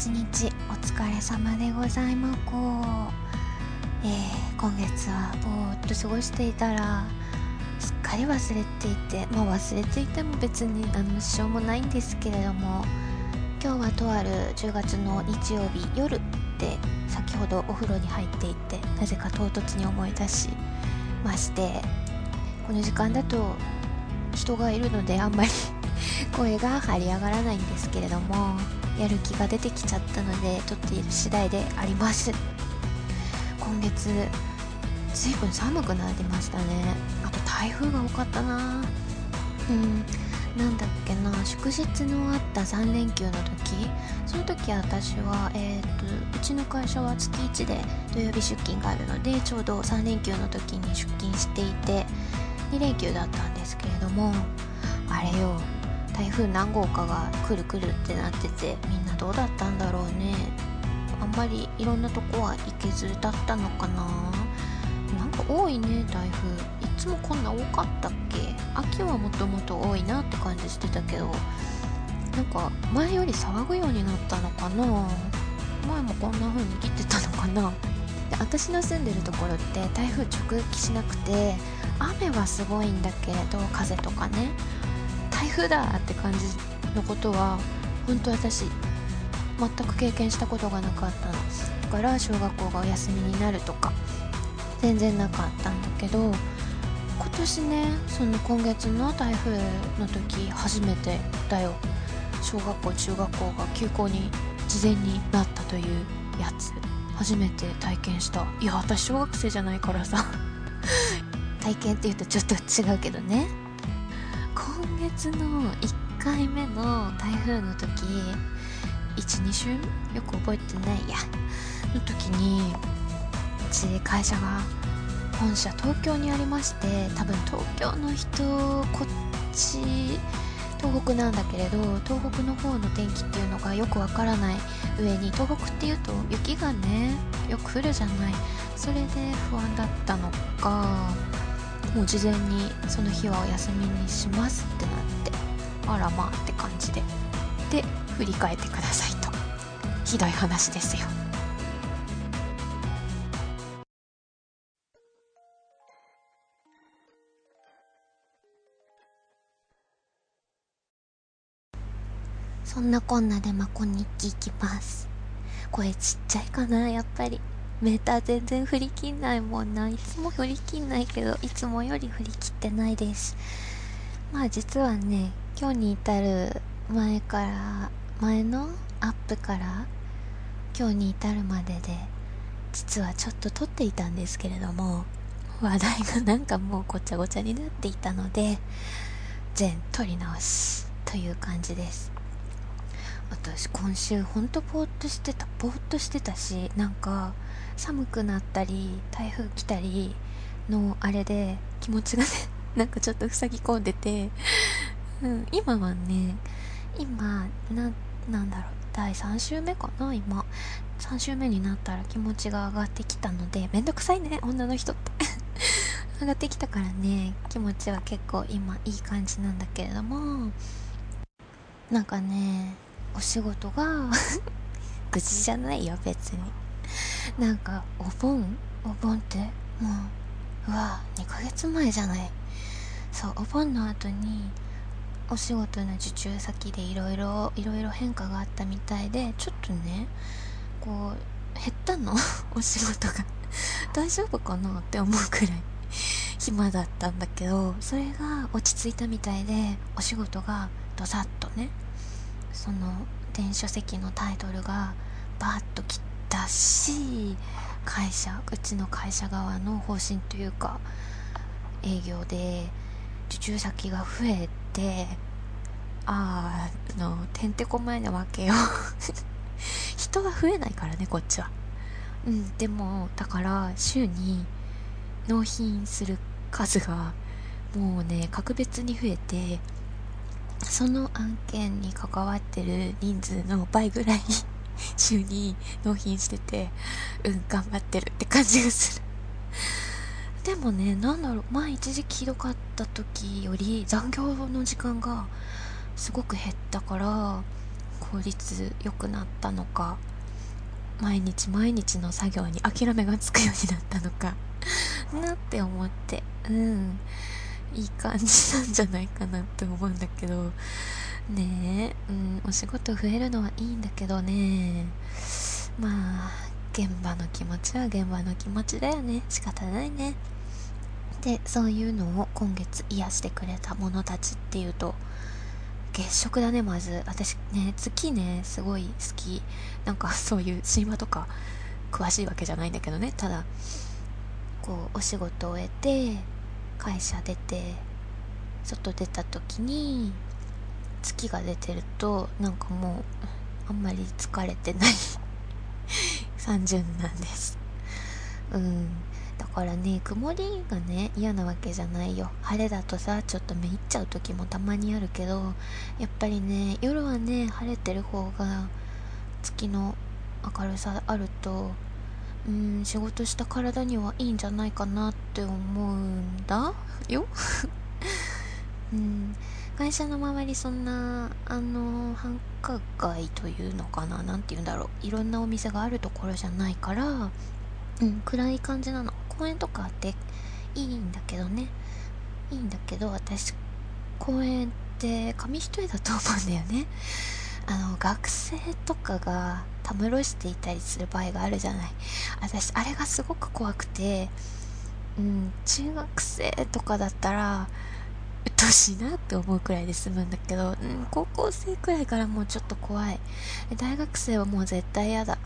一日お疲れ様でございまこう。えー、今月はぼーっと過ごしていたらすっかり忘れていてまあ忘れていても別にあのしょうもないんですけれども今日はとある10月の日曜日夜で先ほどお風呂に入っていてなぜか唐突に思い出しましてこの時間だと人がいるのであんまり 声が張り上がらないんですけれどもやる気が出てきちゃったので撮っている次第であります。今月ずいぶん寒くなりましたね。あと台風が多かったな。うん。なんだっけな。祝日のあった3連休の時。その時私は、えーと、うちの会社は月1で土曜日出勤があるのでちょうど3連休の時に出勤していて2連休だったんですけれどもあれよ。台風何号かが来る来るってなっててみんなどうだったんだろうね。あんまりいろんなとこは行けずだったのかな。なんか多いね台風。いつもこんな多かったっけ？秋はもともと多いなって感じしてたけどなんか前より騒ぐようになったのかな。前もこんな風に来てたのかな。で私の住んでるところって台風直撃しなくて雨はすごいんだけれど風とかね。台風だって感じのことは本当私全く経験したことがなかっただから小学校がお休みになるとか。全然なかったんだけど今年ねその今月の台風の時初めてだよ。小学校中学校が休校に事前になったというやつ初めて体験した。いや私小学生じゃないからさ。体験っていうとちょっと違うけどね。今月の1回目の台風の時12週？よく覚えてないや。の時にうち会社が本社東京にありまして多分東京の人こっち東北なんだけれど東北の方の天気っていうのがよくわからない上に東北っていうと雪がねよく降るじゃない。それで不安だったのかもう事前にその日はお休みにしますってなってあらまあって感じで。で振り返ってくださいと。ひどい話ですよ。そんなこんなでまこ日記いきます。声ちっちゃいかなやっぱり。メーター全然振り切んないもんな。いつも振り切んないけど、いつもより振り切ってないです。まあ実はね、今日に至る前から、前のアップから今日に至るまでで、実はちょっと撮っていたんですけれども、話題がなんかもうごちゃごちゃになっていたので、全撮り直しという感じです。私今週ほんとぼーっとしてたぼーっとしてたしなんか寒くなったり台風来たりのあれで気持ちがね なんかちょっと塞ぎ込んでて、うん、今はね今ななんだろう第3週目かな今。3週目になったら気持ちが上がってきたのでめんどくさいね女の人って。上がってきたからね気持ちは結構今いい感じなんだけれどもなんかねお仕事が 愚痴じゃないよ別に。なんかお盆？お盆ってもううわ2ヶ月前じゃない。そうお盆の後にお仕事の受注先でいろいろいろいろ変化があったみたいでちょっとねこう減ったの？お仕事が。大丈夫かなって思うくらい。暇だったんだけどそれが落ち着いたみたいでお仕事がドサッとねその電書籍のタイトルがバーッと切ったし会社うちの会社側の方針というか営業で受注先が増えてああのてんてこまいなわけよ。人が増えないからねこっちは。うんでもだから週に納品する数がもうね格別に増えてその案件に関わってる人数の倍ぐらい。週に納品してて、うん、頑張ってるって感じがする。でもね、なんだろう、前一時期ひどかった時より残業の時間がすごく減ったから、効率良くなったのか毎日毎日の作業に諦めがつくようになったのか なって思ってうんいい感じなんじゃないかなって思うんだけどねえ、うん、お仕事増えるのはいいんだけどね。まあ現場の気持ちは現場の気持ちだよね。仕方ないね。でそういうのを今月癒してくれた者たちっていうと月食だねまず。私ね月ねすごい好き。なんか そういう神話とか詳しいわけじゃないんだけどね。ただこうお仕事を終えて会社出て外出た時に月が出てるとなんかもうあんまり疲れてない。30なんです。うん。だからね曇りがね嫌なわけじゃないよ。晴れだとさちょっとめいっちゃう時もたまにあるけどやっぱりね夜はね晴れてる方が月の明るさあるとうん仕事した体にはいいんじゃないかなって思うんだよ。うん。会社の周りそんなあの繁華街というのかな何て言うんだろう。いろんなお店があるところじゃないからうん暗い感じなの。公園とかあっていいんだけどね。いいんだけど私公園って紙一重だと思うんだよね。あの学生とかがたむろしていたりする場合があるじゃない。私あれがすごく怖くてうん中学生とかだったらうっとうしいなって思うくらいで済むんだけど、うん、高校生くらいからもうちょっと怖い。大学生はもう絶対嫌だ。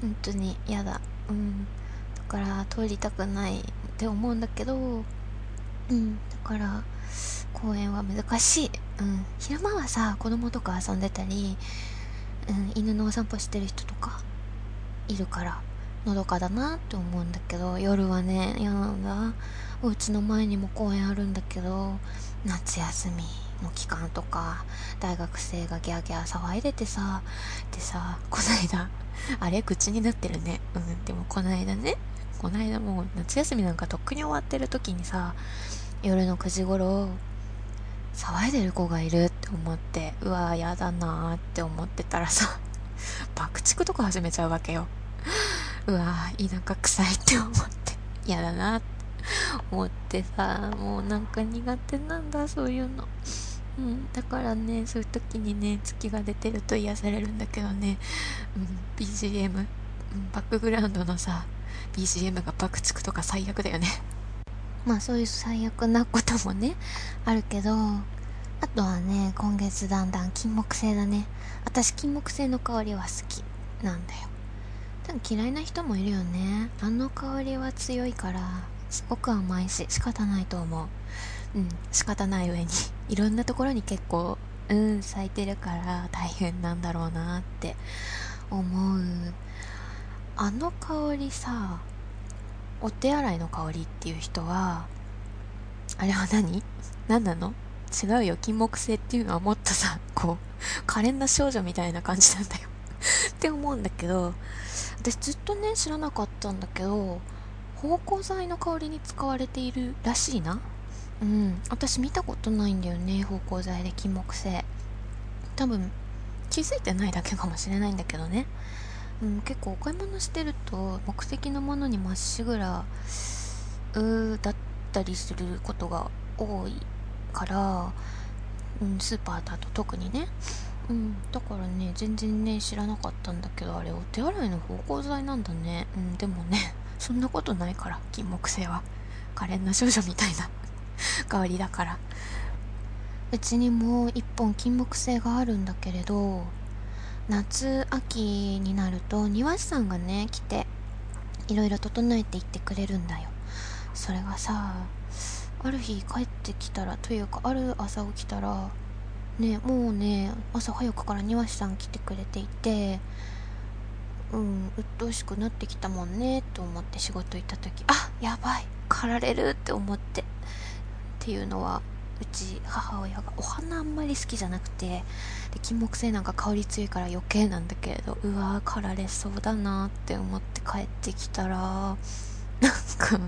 本当に嫌だ。うん。だから通りたくないって思うんだけどうん。だから公園は難しい、うん、昼間はさ子供とか遊んでたり、うん、犬のお散歩してる人とかいるからのどかだなって思うんだけど夜はね嫌なんだ。お家の前にも公園あるんだけど夏休みの期間とか大学生がギャーギャー騒いでてさでさこないだあれ口になってるね。うんでもこないだねこの間もう夏休みなんかとっくに終わってる時にさ夜の9時頃騒いでる子がいるって思ってうわーやだなーって思ってたらさ 爆竹とか始めちゃうわけよ。うわー田舎臭いって思って。嫌だなって。思ってさもうなんか苦手なんだそういうの。うん、だからねそういう時にね月が出てると癒されるんだけどね、うん、BGM、うん、バックグラウンドのさ BGM が爆竹とか最悪だよね。まあそういう最悪なこともねあるけどあとはね今月だんだん金木犀だね。私金木犀の香りは好きなんだよ。多分嫌いな人もいるよね。あの香りは強いから。すごく甘いし仕方ないと思う。うん仕方ない上に。いろんなところに結構うん咲いてるから大変なんだろうなって思う。あの香りさお手洗いの香りっていう人はあれは何？何なの？違うよ金木犀っていうのはもっとさこう可憐な少女みたいな感じなんだよ。って思うんだけど私ずっとね知らなかったんだけど芳香剤の香りに使われているらしいな。うん。私見たことないんだよね芳香剤で金木犀多分気づいてないだけかもしれないんだけどね。うん、結構お買い物してると目的のものにまっしぐらうだったりすることが多いから、うん、スーパーだと特にね、うん、だからね全然ね知らなかったんだけどあれお手洗いの芳香剤なんだね、うん、でもねそんなことないから金木犀は。可憐な少女みたいな。香りだから。うちにも一本金木犀があるんだけれど夏秋になると庭師さんがね来ていろいろ整えていってくれるんだよ。それがさある日帰ってきたらというかある朝起きたらねもうね朝早くから庭師さん来てくれていてうん鬱陶しくなってきたもんねと思って仕事行った時。あやばい。狩られるって思って。っていうのはうち母親がお花あんまり好きじゃなくて。で金木犀なんか香り強いから余計なんだけれどうわー狩られそうだなって思って帰ってきたらなんか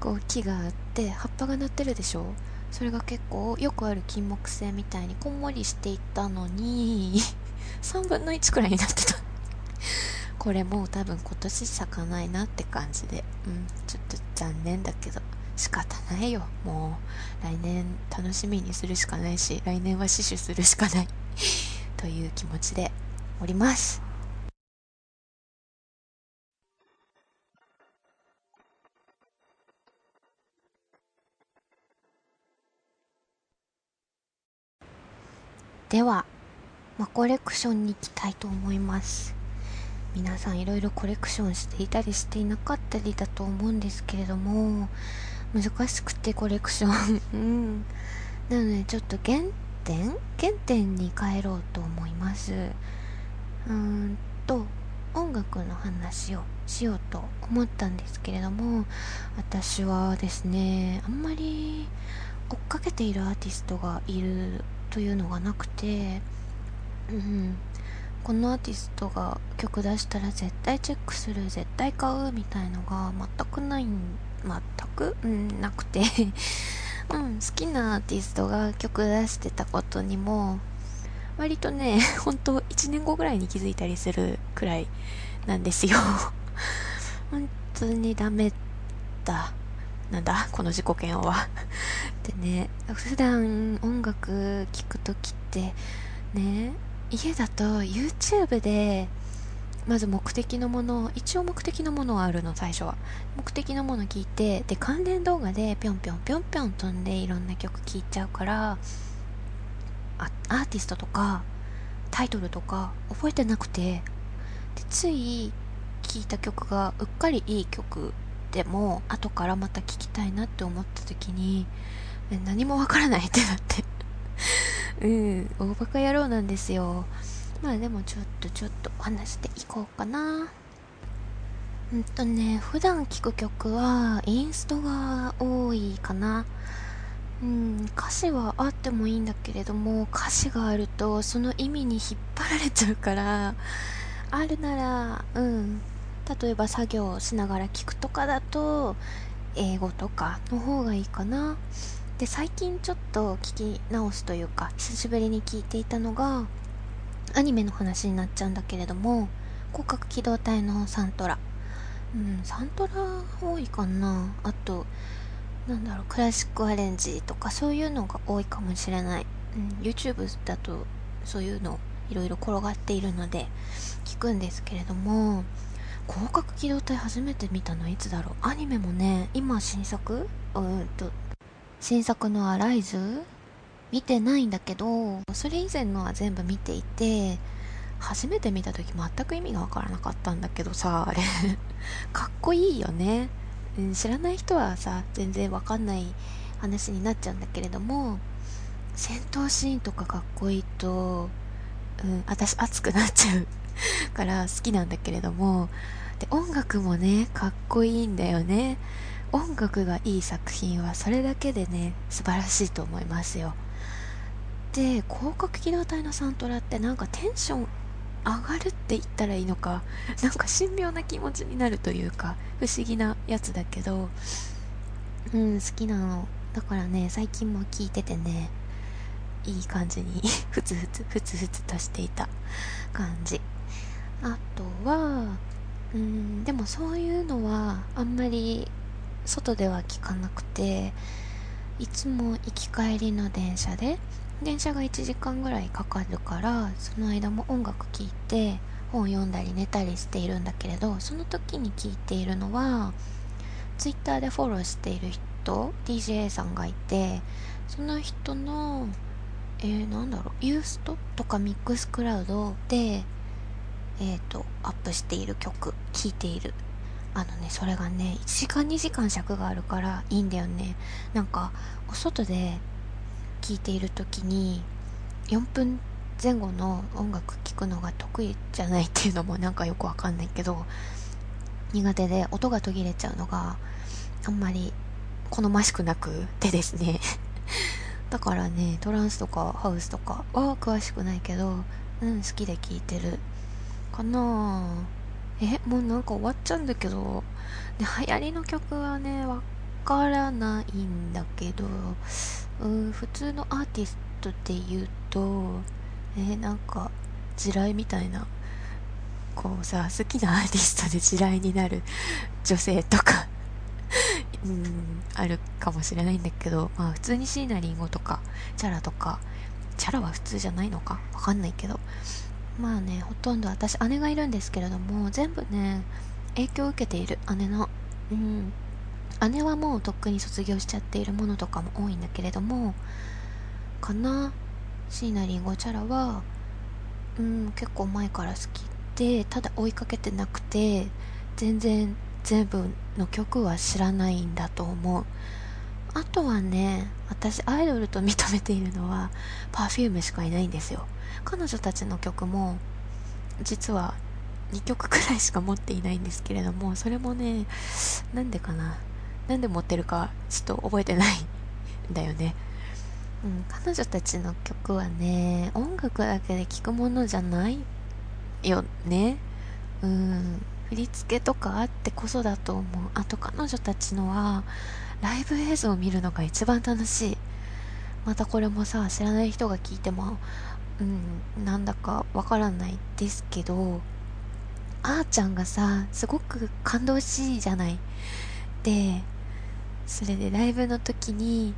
こう木があって葉っぱが鳴ってるでしょ？それが結構よくある金木犀みたいにこんもりしていったのに3分の1くらいになってた。これもう多分今年咲かないなって感じで。うんちょっと残念だけど。仕方ないよ。もう来年楽しみにするしかないし来年は死守するしかない。という気持ちでおります。では、まあ、コレクションに行きたいと思います。皆さんいろいろコレクションしていたりしていなかったりだと思うんですけれども難しくてコレクション。うん。なのでちょっと原点？原点に帰ろうと思います。うーんと音楽の話をしようと思ったんですけれども私はですねあんまり追っかけているアーティストがいるというのがなくてうん。このアーティストが曲出したら絶対チェックする絶対買うみたいのが全くない全く、うん、なくて。うん、好きなアーティストが曲出してたことにも割とね本当1年後ぐらいに気づいたりするくらいなんですよ。本当にダメだ。なんだ？この自己嫌悪は。でね普段音楽聴く時ってね家だと YouTube でまず目的のもの一応目的のものはあるの最初は。目的のもの聞いてで関連動画でぴょんぴょんぴょんぴょん飛んでいろんな曲聴いちゃうからアーティストとかタイトルとか覚えてなくてでつい聴いた曲がうっかりいい曲でも後からまた聴きたいなって思った時に何もわからないってなって。うん、大バカ野郎なんですよ。まあでもちょっとちょっと話していこうかな。うんとね、普段聴く曲はインストが多いかな。うん、歌詞はあってもいいんだけれども、歌詞があるとその意味に引っ張られちゃうから、あるなら、うん、例えば作業しながら聴くとかだと、英語とかの方がいいかな。で最近ちょっと聞き直すというか久しぶりに聞いていたのがアニメの話になっちゃうんだけれども広角機動隊のサントラ。うんサントラ多いかな。あとなんだろうクラシックアレンジとかそういうのが多いかもしれない、うん、YouTube だとそういうのいろいろ転がっているので聞くんですけれども広角機動隊初めて見たのいつだろう？アニメもね今新作？うんと新作のアライズ？見てないんだけどそれ以前のは全部見ていて初めて見た時全く意味がわからなかったんだけどさあれ かっこいいよね、うん、知らない人はさ全然わかんない話になっちゃうんだけれども戦闘シーンとかかっこいいと、うん、私熱くなっちゃう から好きなんだけれどもで音楽もねかっこいいんだよね。音楽がいい作品はそれだけでね素晴らしいと思いますよ。で広角機動隊のサントラってなんかテンション上がるって言ったらいいのか なんか神妙な気持ちになるというか不思議なやつだけどうん好きなの。だからね最近も聞いててねいい感じに ふつふつふつふつとしていた感じ。あとはうんでもそういうのはあんまり外では聞かなくていつも行き帰りの電車で電車が1時間ぐらいかかるからその間も音楽聴いて本読んだり寝たりしているんだけれどその時に聞いているのは Twitter でフォローしている人 DJ さんがいてその人のえー、なんだろうユーストとかミックスクラウドでえっ、ー、とアップしている曲聴いている。あのねそれがね1時間2時間尺があるからいいんだよね。なんかお外で聴いている時に4分前後の音楽聴くのが得意じゃないっていうのも なんかよくわかんないけど苦手で音が途切れちゃうのがあんまり好ましくなくてですね。だからねトランスとかハウスとかは詳しくないけどうん好きで聴いてるかなぁ。えもうなんか終わっちゃうんだけどで流行りの曲はねわからないんだけどうん普通のアーティストで言うとえなんか地雷みたいなこうさ好きなアーティストで地雷になる 女性とか うんあるかもしれないんだけどまあ普通に椎名林檎とかチャラとかチャラは普通じゃないのか？わかんないけど。まあねほとんど私姉がいるんですけれども全部ね影響を受けている姉の。うん。姉はもうとっくに卒業しちゃっているものとかも多いんだけれどもかな。椎名林檎チャラはうん結構前から好きでただ追いかけてなくて全然全部の曲は知らないんだと思う。あとはね私アイドルと認めているのは Perfume しかいないんですよ。彼女たちの曲も実は2曲くらいしか持っていないんですけれどもそれもねなんでかな。なんで持ってるかちょっと覚えてないんだよね。うん、彼女たちの曲はね音楽だけで聴くものじゃないよね。うん振り付けとかあってこそだと思う。あと彼女たちのはライブ映像を見るのが一番楽しい。またこれもさ知らない人が聞いてもうんなんだかわからないですけどあーちゃんがさすごく感動しいじゃない。でそれでライブの時に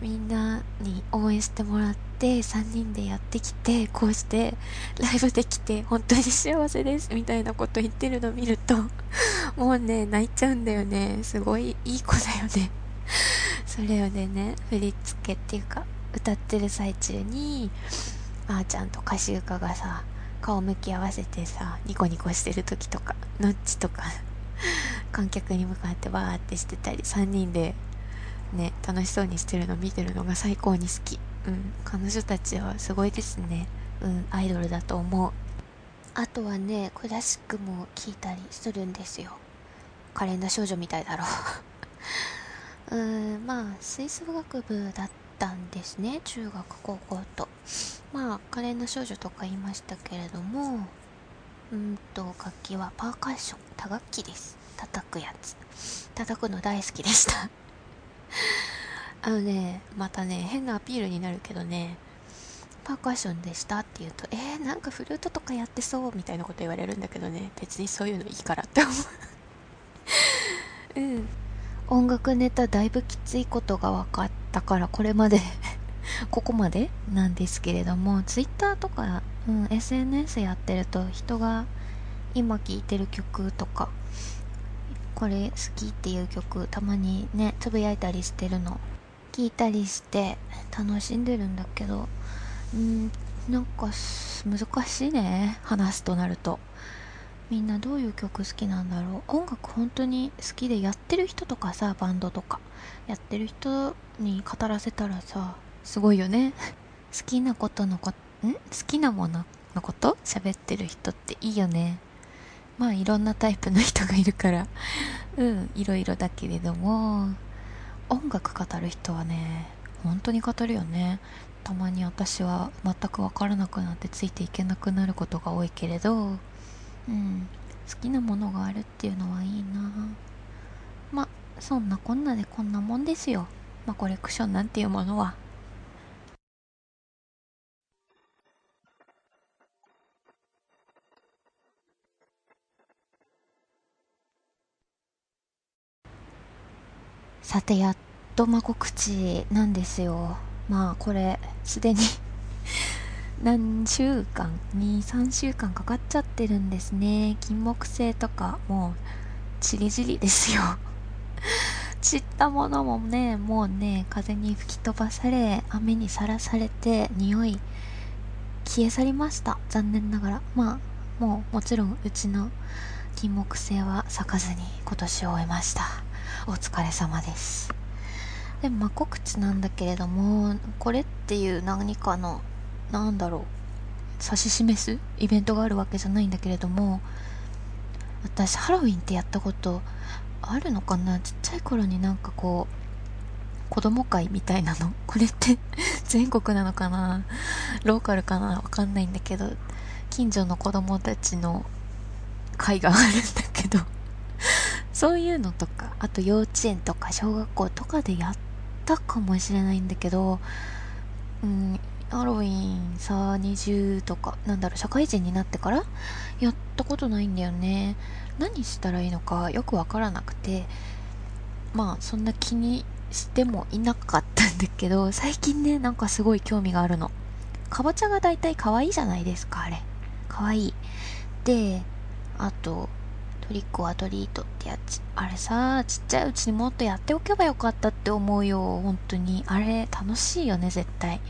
みんなに応援してもらって3人でやってきてこうしてライブできて本当に幸せですみたいなこと言ってるの見ると もうね泣いちゃうんだよね。すごいいい子だよね。それをね振り付けっていうか歌ってる最中にあーちゃんと歌手家がさ顔向き合わせてさニコニコしてる時とかノッチとか観客に向かってバーってしてたり3人でね楽しそうにしてるの見てるのが最高に好き。うん彼女たちはすごいですね。うんアイドルだと思う。あとはねクラシックも聴いたりするんですよ。可憐な少女みたいだろう。うんまあ吹奏楽部だったんですね。中学高校と。まあ可憐な少女とか言いましたけれどもうんと楽器はパーカッション。打楽器です。叩くやつ。叩くの大好きでした。あのね、またね、変なアピールになるけどね、パーカッションでしたって言うと、えー、なんかフルートとかやってそうみたいなこと言われるんだけどね、別にそういうのいいからって思う。うん。音楽ネタだいぶきついことが分かったから、これまで ここまでなんですけれども、Twitter とか、うん、SNS やってると人が今聴いてる曲とか、これ好きっていう曲たまにねつぶやいたりしてるの。聞いたりして楽しんでるんだけど。うんなんか難しいね話すとなると。みんなどういう曲好きなんだろう。音楽本当に好きでやってる人とかさバンドとか。やってる人に語らせたらさすごいよね。好きなことのこん？好きなもののこと？喋ってる人っていいよね。まあいろんなタイプの人がいるから。うんいろいろだけれども。音楽語る人はね本当に語るよね。たまに私は全く分からなくなってついていけなくなることが多いけれど。うん好きなものがあるっていうのはいいな。まあそんなこんなでこんなもんですよ。まあコレクションなんていうものは。さてやっとま告知なんですよ。まあこれすでに何週間？23週間かかっちゃってるんですね。金木犀とかもうちりじりですよ。散ったものもねもうね風に吹き飛ばされ雨にさらされて匂い消え去りました。残念ながら。まあもうもちろんうちの金木犀は咲かずに今年を終えました。お疲れ様です。でもまあ告知なんだけれどもこれっていう何かのなんだろう指し示すイベントがあるわけじゃないんだけれども私ハロウィンってやったことあるのかな？ちっちゃい頃になんかこう子供会みたいなの？これって 全国なのかな？ローカルかな？わかんないんだけど近所の子供たちの会があるんだけど。そういうのとかあと幼稚園とか小学校とかでやったかもしれないんだけど、うん、ハロウィンさ20とかなんだろう社会人になってからやったことないんだよね。何したらいいのかよくわからなくて。まあそんな気にしてもいなかったんだけど最近ねなんかすごい興味があるの。かぼちゃが大体可愛いじゃないですかあれ。可愛い。であとトリックはトリートってやつ。あれさちっちゃいうちにもっとやっておけばよかったって思うよ。本当に。あれ楽しいよね絶対。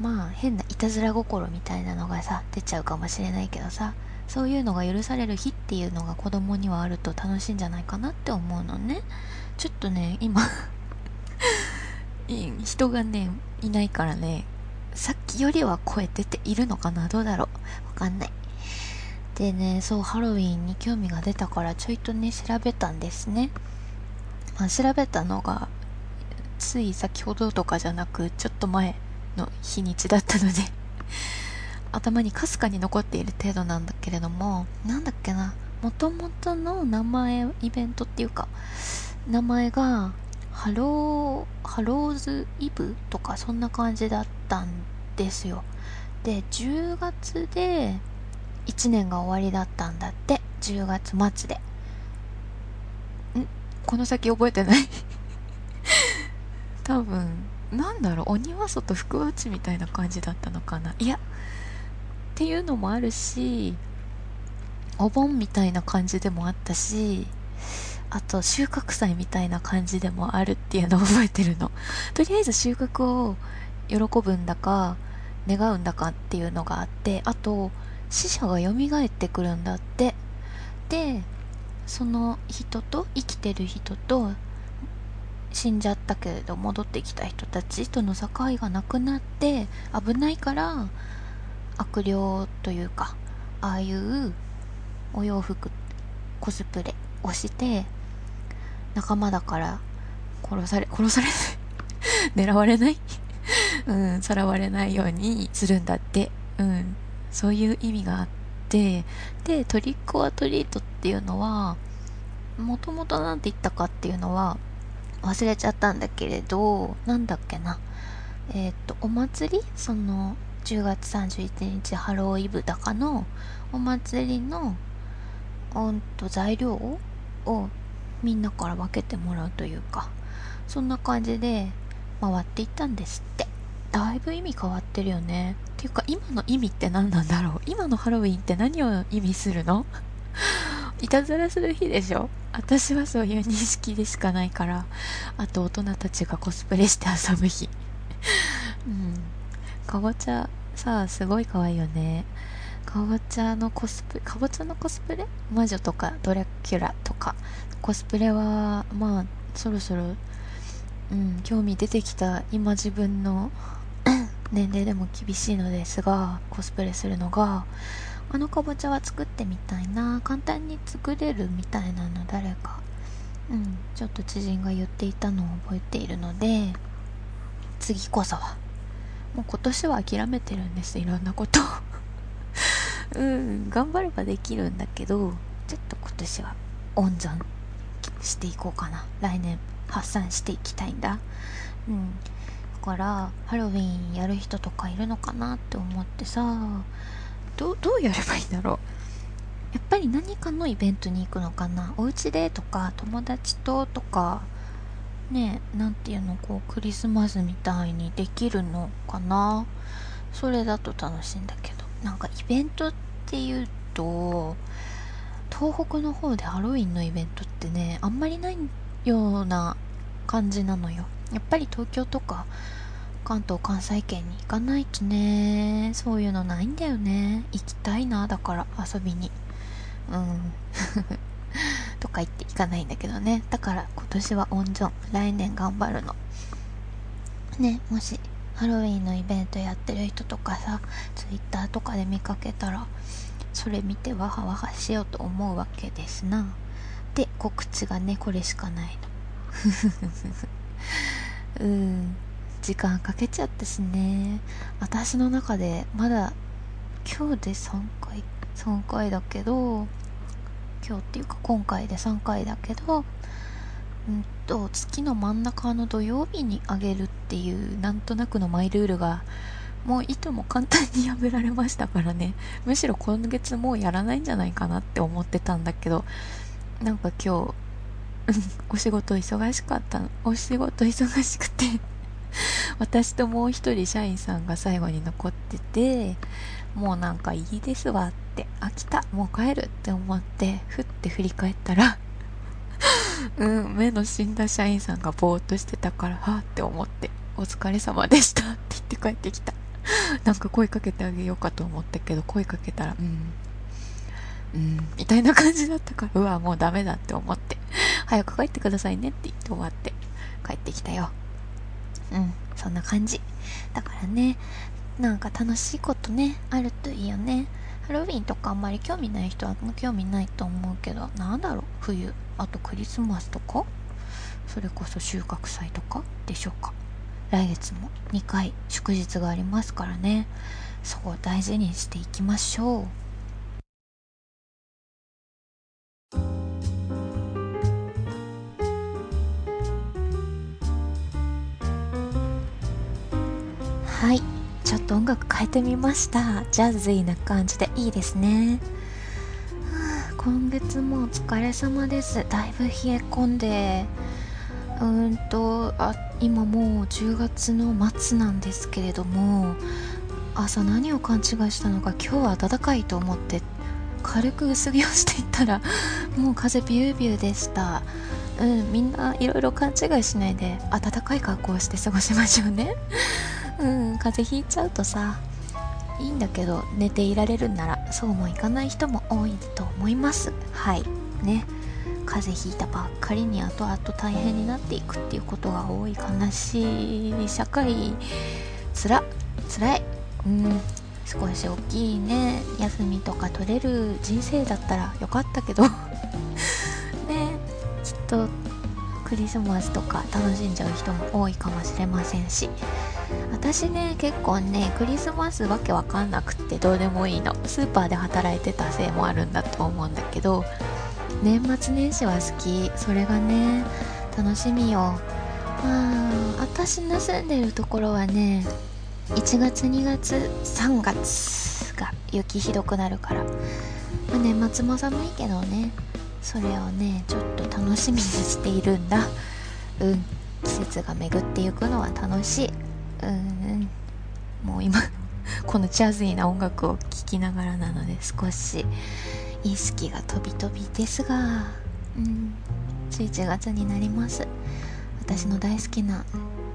まあ変ないたずら心みたいなのがさ出ちゃうかもしれないけどさ。そういうのが許される日っていうのが子供にはあると楽しいんじゃないかなって思うのね。ちょっとね今 人がねいないからねさっきよりは声出ているのかな？どうだろう？わかんない。でねそうハロウィンに興味が出たからちょいとね調べたんですね、まあ、調べたのがつい先ほどとかじゃなくちょっと前の日にちだったので 頭にかすかに残っている程度なんだけれどもなんだっけなもともとの名前イベントっていうか名前がハローハローズイブとかそんな感じだったんですよ。で10月で1年が終わりだったんだって10月末で。ん？この先覚えてない？多分なんだろう鬼は外福は内みたいな感じだったのかな。いやっていうのもあるしお盆みたいな感じでもあったしあと収穫祭みたいな感じでもあるっていうのを覚えてるの。とりあえず収穫を喜ぶんだか願うんだかっていうのがあってあと死者が蘇ってくるんだって。でその人と生きてる人と死んじゃったけれど戻ってきた人たちとの境がなくなって危ないから悪霊というかああいうお洋服コスプレをして仲間だから殺され 殺されない。狙われない。うんさらわれないようにするんだって。うん。そういう意味があってでトリック・オア・トリートっていうのはもともと何て言ったかっていうのは忘れちゃったんだけれどなんだっけな。えっ、とお祭り？その10月31日ハローイブだかのお祭りのうんと材料をみんなから分けてもらうというかそんな感じで回っていったんですって。だいぶ意味変わってるよね。っていうか今の意味って何なんだろう？今のハロウィンって何を意味するの？いたずらする日でしょ？私はそういう認識でしかないからあと大人たちがコスプレして遊ぶ日。うん。かぼちゃさあすごい可愛いよね。かぼちゃのコスプレかぼちゃのコスプレ？魔女とかドラキュラとか。コスプレはまあそろそろうん興味出てきた今自分の年齢でも厳しいのですがコスプレするのがあのかぼちゃは作ってみたいな簡単に作れるみたいなの誰かうんちょっと知人が言っていたのを覚えているので次こそは。もう今年は諦めてるんですいろんなこと うん頑張ればできるんだけどちょっと今年は温存していこうかな。来年発散していきたいんだ。うん。からハロウィンやる人とかいるのかなって思ってさどどうやればいいんだろう？やっぱり何かのイベントに行くのかな？お家でとか友達ととかね何ていうの？こうクリスマスみたいにできるのかな？それだと楽しいんだけど。なんかイベントっていうと東北の方でハロウィンのイベントってねあんまりないような感じなのよ。やっぱり東京とか関東関西圏に行かないとね。そういうのないんだよね。行きたいなだから遊びに。うん。とか言って行かないんだけどね。だから今年は温存。来年頑張るの。ねもしハロウィンのイベントやってる人とかさツイッターとかで見かけたらそれ見てワハワハしようと思うわけですな。で告知がねこれしかないの。うん。時間かけちゃったしね。私の中でまだ今日で3回3回だけど今日っていうか今回で3回だけどうんと月の真ん中の土曜日にあげるっていうなんとなくのマイルールがもう糸も簡単に破られましたからね。むしろ今月もうやらないんじゃないかなって思ってたんだけどなんか今日 お仕事忙しかったのお仕事忙しくて 私ともう一人社員さんが最後に残っててもうなんかいいですわって飽きたもう帰るって思ってふって振り返ったら うん目の死んだ社員さんがぼーっとしてたからはあって思ってお疲れ様でしたって言って帰ってきた。なんか声かけてあげようかと思ったけど声かけたらうんうんみたいな感じだったからうわもうダメだって思って早く帰ってくださいねって言って終わって帰ってきたよ。うんそんな感じ。だからねなんか楽しいことねあるといいよね。ハロウィンとかあんまり興味ない人は興味ないと思うけどなんだろう冬。あとクリスマスとか？それこそ収穫祭とか？でしょうか？来月も2回祝日がありますからね。そこを大事にしていきましょう。はい。ちょっと音楽変えてみました。ジャズィーな感じでいいですね、はあ、今月もお疲れ様です。だいぶ冷え込んで。うーんとあ今もう10月の末なんですけれども朝何を勘違いしたのか今日は暖かいと思って軽く薄着をしていったら もう風ビュービューでした。うんみんないろいろ勘違いしないで暖かい格好をして過ごしましょうね。うん風邪ひいちゃうとさいいんだけど寝ていられるんならそうもいかない人も多いと思います。はい。ね。風邪ひいたばっかりに後々大変になっていくっていうことが多い悲しい社会つらつらい。うん。少し大きいね。休みとか取れる人生だったらよかったけど。ね。きっとクリスマスとか楽しんじゃう人も多いかもしれませんし私ね結構ねクリスマスわけわかんなくってどうでもいいの。スーパーで働いてたせいもあるんだと思うんだけど年末年始は好き。それがね楽しみよ。まあ私の住んでるところはね1月2月3月が雪ひどくなるから、まあ、年末も寒いけどね。それをねちょっと楽しみにしているんだ。うん。季節が巡っていくのは楽しい。うんもう今 このジャズィーな音楽を聴きながらなので少し意識が飛び飛びですが。うん。11月になります。私の大好きな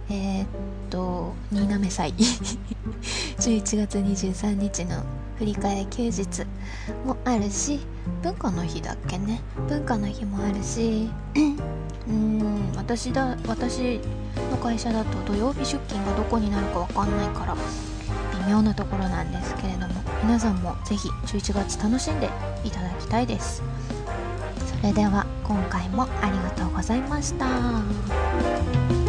えー、っと新滑祭。11月23日の振り替え休日もあるし文化の日だっけね。文化の日もあるし。うん私だ私の会社だと土曜日出勤がどこになるかわかんないから微妙なところなんですけれども皆さんもぜひ11月楽しんでいただきたいです。それでは今回もありがとうございました。